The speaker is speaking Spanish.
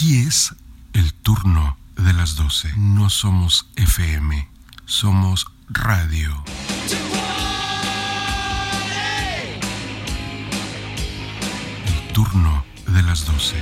Aquí es el turno de las 12. No somos FM, somos radio. El turno de las 12.